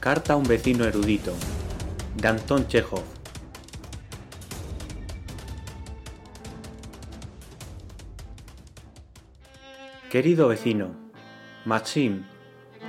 Carta a un vecino erudito, de Anton. Querido vecino, Maxim,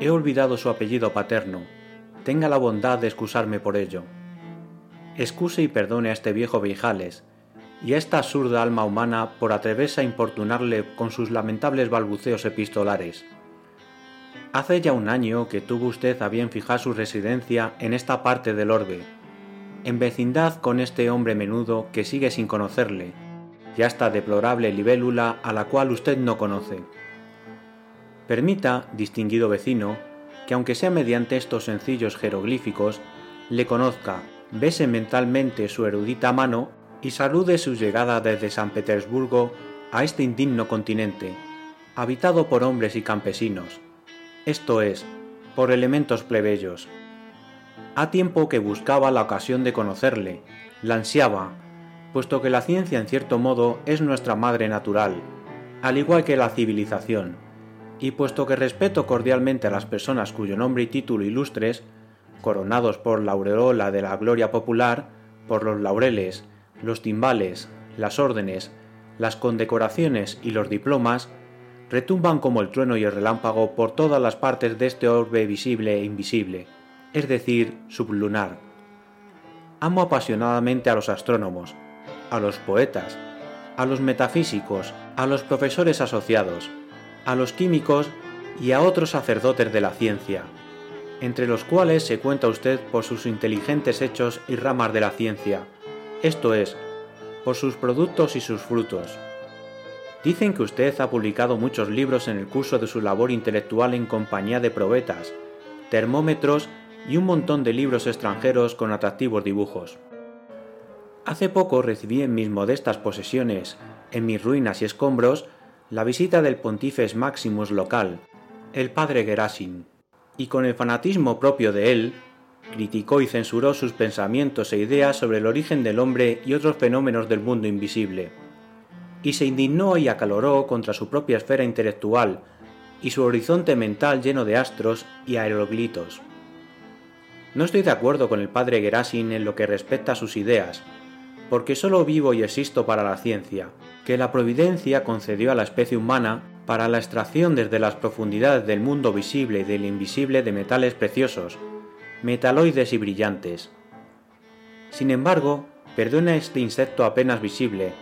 he olvidado su apellido paterno. Tenga la bondad de excusarme por ello. Excuse y perdone a este viejo Veijales y a esta absurda alma humana por atreverse a importunarle con sus lamentables balbuceos epistolares. Hace ya un año que tuvo usted a bien fijar su residencia en esta parte del orbe, en vecindad con este hombre menudo que sigue sin conocerle, y a esta deplorable libélula a la cual usted no conoce. Permita, distinguido vecino, que aunque sea mediante estos sencillos jeroglíficos, le conozca, bese mentalmente su erudita mano y salude su llegada desde San Petersburgo a este indigno continente, habitado por hombres y campesinos, esto es, por elementos plebeyos. Ha tiempo que buscaba la ocasión de conocerle, la ansiaba, puesto que la ciencia en cierto modo es nuestra madre natural, al igual que la civilización, y puesto que respeto cordialmente a las personas cuyo nombre y título ilustres, coronados por la aureola de la gloria popular, por los laureles, los timbales, las órdenes, las condecoraciones y los diplomas, retumban como el trueno y el relámpago por todas las partes de este orbe visible e invisible, es decir, sublunar. Amo apasionadamente a los astrónomos, a los poetas, a los metafísicos, a los profesores asociados, a los químicos y a otros sacerdotes de la ciencia, entre los cuales se cuenta usted por sus inteligentes hechos y ramas de la ciencia, esto es, por sus productos y sus frutos. Dicen que usted ha publicado muchos libros en el curso de su labor intelectual en compañía de probetas, termómetros y un montón de libros extranjeros con atractivos dibujos. Hace poco recibí en mis modestas posesiones, en mis ruinas y escombros, la visita del Pontifex Maximus local, el padre Gerasim, y con el fanatismo propio de él, criticó y censuró sus pensamientos e ideas sobre el origen del hombre y otros fenómenos del mundo invisible y se indignó y acaloró contra su propia esfera intelectual y su horizonte mental lleno de astros y aeroglitos. No estoy de acuerdo con el padre Gerasim en lo que respecta a sus ideas, porque solo vivo y existo para la ciencia, que la providencia concedió a la especie humana para la extracción desde las profundidades del mundo visible y del invisible de metales preciosos, metaloides y brillantes. Sin embargo, perdona este insecto apenas visible,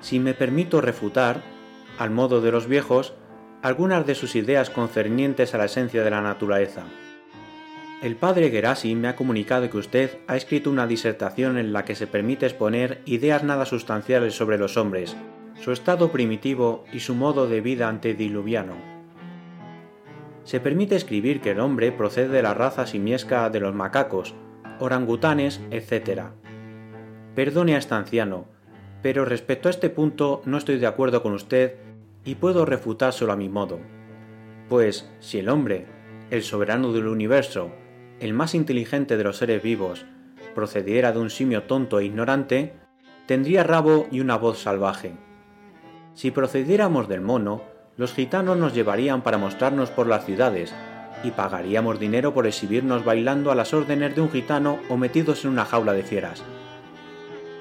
si me permito refutar, al modo de los viejos, algunas de sus ideas concernientes a la esencia de la naturaleza. El padre Gerasi me ha comunicado que usted ha escrito una disertación en la que se permite exponer ideas nada sustanciales sobre los hombres, su estado primitivo y su modo de vida antediluviano. Se permite escribir que el hombre procede de la raza simiesca de los macacos, orangutanes, etc. Perdone a este anciano, pero respecto a este punto no estoy de acuerdo con usted y puedo refutárselo a mi modo. Pues si el hombre, el soberano del universo, el más inteligente de los seres vivos, procediera de un simio tonto e ignorante, tendría rabo y una voz salvaje. Si procediéramos del mono, los gitanos nos llevarían para mostrarnos por las ciudades, y pagaríamos dinero por exhibirnos bailando a las órdenes de un gitano o metidos en una jaula de fieras.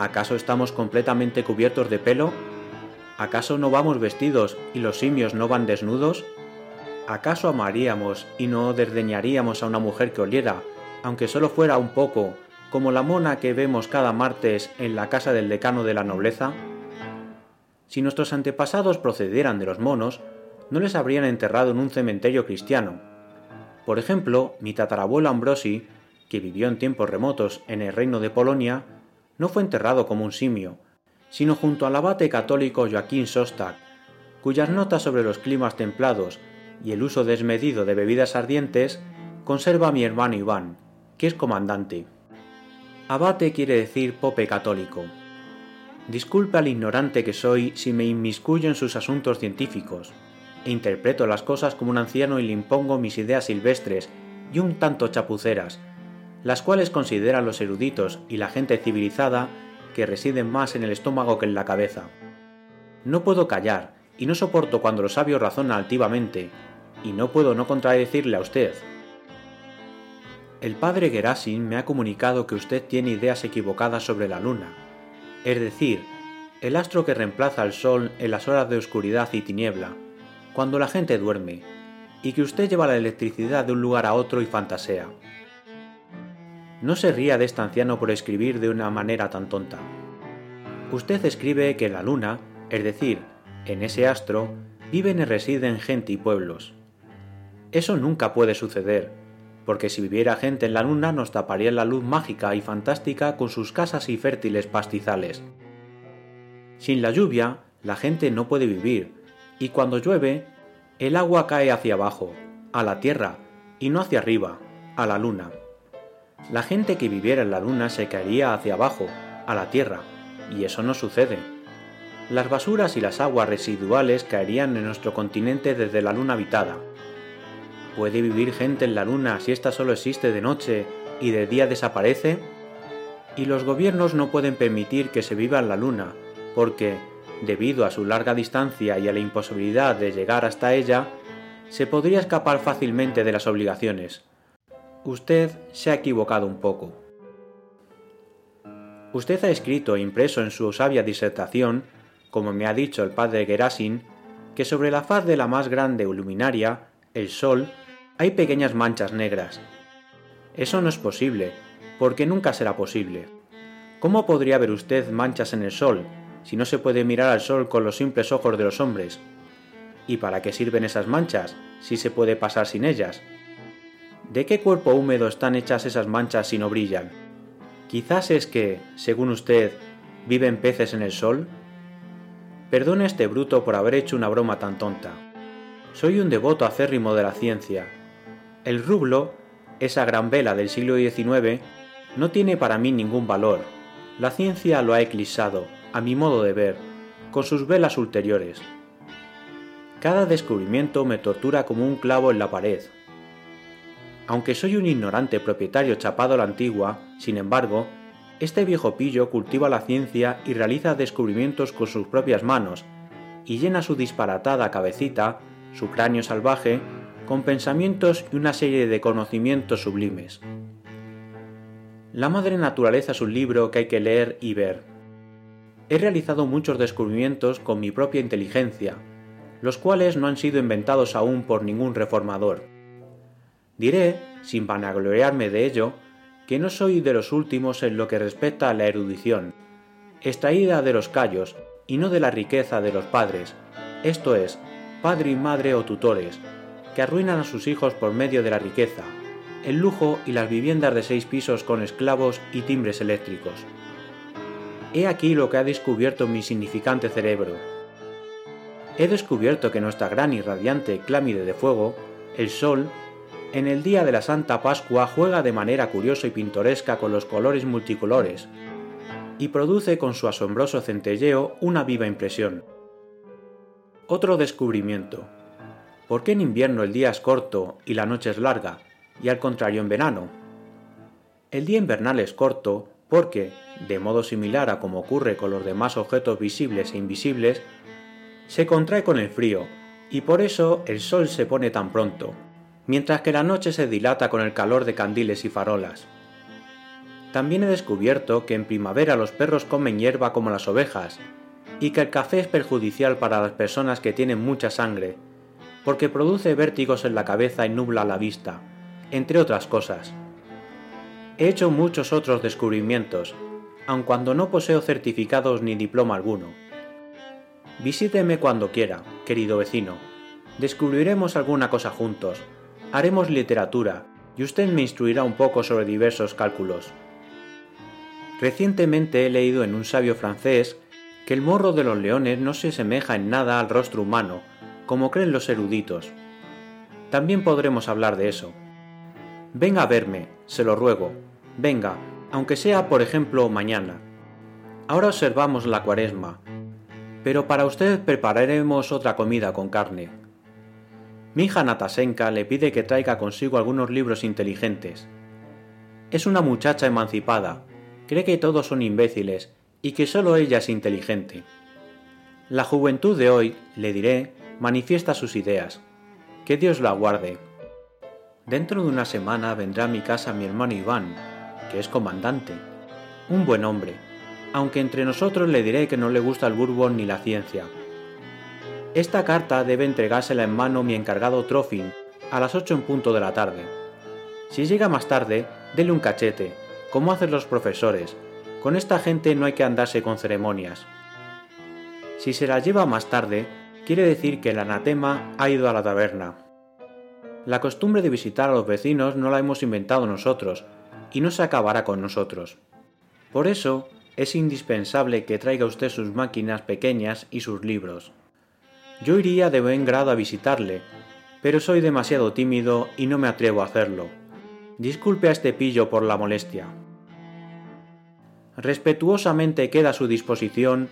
¿Acaso estamos completamente cubiertos de pelo? ¿Acaso no vamos vestidos y los simios no van desnudos? ¿Acaso amaríamos y no desdeñaríamos a una mujer que oliera, aunque solo fuera un poco, como la mona que vemos cada martes en la casa del decano de la nobleza? Si nuestros antepasados procedieran de los monos, no les habrían enterrado en un cementerio cristiano. Por ejemplo, mi tatarabuelo Ambrosi, que vivió en tiempos remotos en el reino de Polonia, no fue enterrado como un simio, sino junto al abate católico Joaquín Sostak, cuyas notas sobre los climas templados y el uso desmedido de bebidas ardientes conserva mi hermano Iván, que es comandante. Abate quiere decir pope católico. Disculpe al ignorante que soy si me inmiscuyo en sus asuntos científicos, e interpreto las cosas como un anciano y le impongo mis ideas silvestres y un tanto chapuceras, las cuales consideran los eruditos y la gente civilizada que residen más en el estómago que en la cabeza. No puedo callar, y no soporto cuando los sabios razonan altivamente, y no puedo no contradecirle a usted. El padre Gerasim me ha comunicado que usted tiene ideas equivocadas sobre la luna, es decir, el astro que reemplaza al sol en las horas de oscuridad y tiniebla, cuando la gente duerme, y que usted lleva la electricidad de un lugar a otro y fantasea. No se ría de este anciano por escribir de una manera tan tonta. Usted escribe que la luna, es decir, en ese astro, viven y residen gente y pueblos. Eso nunca puede suceder, porque si viviera gente en la luna nos taparía la luz mágica y fantástica con sus casas y fértiles pastizales. Sin la lluvia, la gente no puede vivir, y cuando llueve, el agua cae hacia abajo, a la tierra, y no hacia arriba, a la luna. La gente que viviera en la luna se caería hacia abajo, a la tierra, y eso no sucede. Las basuras y las aguas residuales caerían en nuestro continente desde la luna habitada. ¿Puede vivir gente en la luna si ésta solo existe de noche y de día desaparece? Y los gobiernos no pueden permitir que se viva en la luna, porque, debido a su larga distancia y a la imposibilidad de llegar hasta ella, se podría escapar fácilmente de las obligaciones. Usted se ha equivocado un poco. Usted ha escrito e impreso en su sabia disertación como me ha dicho el padre Gerasim, que sobre la faz de la más grande luminaria, el Sol, hay pequeñas manchas negras. Eso no es posible, porque nunca será posible. ¿Cómo podría ver usted manchas en el Sol, si no se puede mirar al Sol con los simples ojos de los hombres? ¿Y para qué sirven esas manchas, si se puede pasar sin ellas? ¿De qué cuerpo húmedo están hechas esas manchas si no brillan? Quizás es que, según usted, viven peces en el Sol. Perdone este bruto por haber hecho una broma tan tonta. Soy un devoto acérrimo de la ciencia. El rublo, esa gran vela del siglo XIX, no tiene para mí ningún valor. La ciencia lo ha eclipsado, a mi modo de ver, con sus velas ulteriores. Cada descubrimiento me tortura como un clavo en la pared. Aunque soy un ignorante propietario chapado a la antigua, sin embargo, este viejo pillo cultiva la ciencia y realiza descubrimientos con sus propias manos, y llena su disparatada cabecita, su cráneo salvaje, con pensamientos y una serie de conocimientos sublimes. La madre naturaleza es un libro que hay que leer y ver. He realizado muchos descubrimientos con mi propia inteligencia, los cuales no han sido inventados aún por ningún reformador. Diré, sin vanagloriarme de ello, que no soy de los últimos en lo que respecta a la erudición, extraída de los callos y no de la riqueza de los padres, esto es, padre y madre o tutores, que arruinan a sus hijos por medio de la riqueza, el lujo y las viviendas de seis pisos con esclavos y timbres eléctricos. He aquí lo que ha descubierto mi significante cerebro. He descubierto que nuestra gran y radiante clámide de fuego, el Sol, en el día de la Santa Pascua juega de manera curiosa y pintoresca con los colores multicolores y produce con su asombroso centelleo una viva impresión. Otro descubrimiento. ¿Por qué en invierno el día es corto y la noche es larga, y al contrario en verano? El día invernal es corto porque, de modo similar a como ocurre con los demás objetos visibles e invisibles, se contrae con el frío, y por eso el sol se pone tan pronto, mientras que la noche se dilata con el calor de candiles y farolas. También he descubierto que en primavera los perros comen hierba como las ovejas, y que el café es perjudicial para las personas que tienen mucha sangre, porque produce vértigos en la cabeza y nubla la vista, entre otras cosas. He hecho muchos otros descubrimientos, aun cuando no poseo certificados ni diploma alguno. Visíteme cuando quiera, querido vecino. Descubriremos alguna cosa juntos, haremos literatura y usted me instruirá un poco sobre diversos cálculos. Recientemente he leído en un sabio francés que el morro de los leones no se asemeja en nada al rostro humano, como creen los eruditos. También podremos hablar de eso. Venga a verme, se lo ruego, venga, aunque sea por ejemplo mañana. Ahora observamos la cuaresma, pero para usted prepararemos otra comida con carne. Mi hija Natasenka le pide que traiga consigo algunos libros inteligentes. Es una muchacha emancipada, cree que todos son imbéciles y que solo ella es inteligente. La juventud de hoy, le diré, manifiesta sus ideas. Que Dios la guarde. Dentro de una semana vendrá a mi casa mi hermano Iván, que es comandante. Un buen hombre, aunque entre nosotros le diré que no le gusta el bourbon ni la ciencia. Esta carta debe entregársela en mano mi encargado Trofin a las 8 en punto de la tarde. Si llega más tarde, dele un cachete, como hacen los profesores. Con esta gente no hay que andarse con ceremonias. Si se la lleva más tarde, quiere decir que el anatema ha ido a la taberna. La costumbre de visitar a los vecinos no la hemos inventado nosotros, y no se acabará con nosotros. Por eso, es indispensable que traiga usted sus máquinas pequeñas y sus libros. Yo iría de buen grado a visitarle, pero soy demasiado tímido y no me atrevo a hacerlo. Disculpe a este pillo por la molestia. Respetuosamente queda a su disposición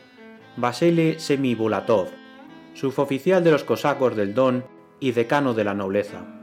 Vasily Semibulatov, suboficial de los cosacos del Don y decano de la nobleza.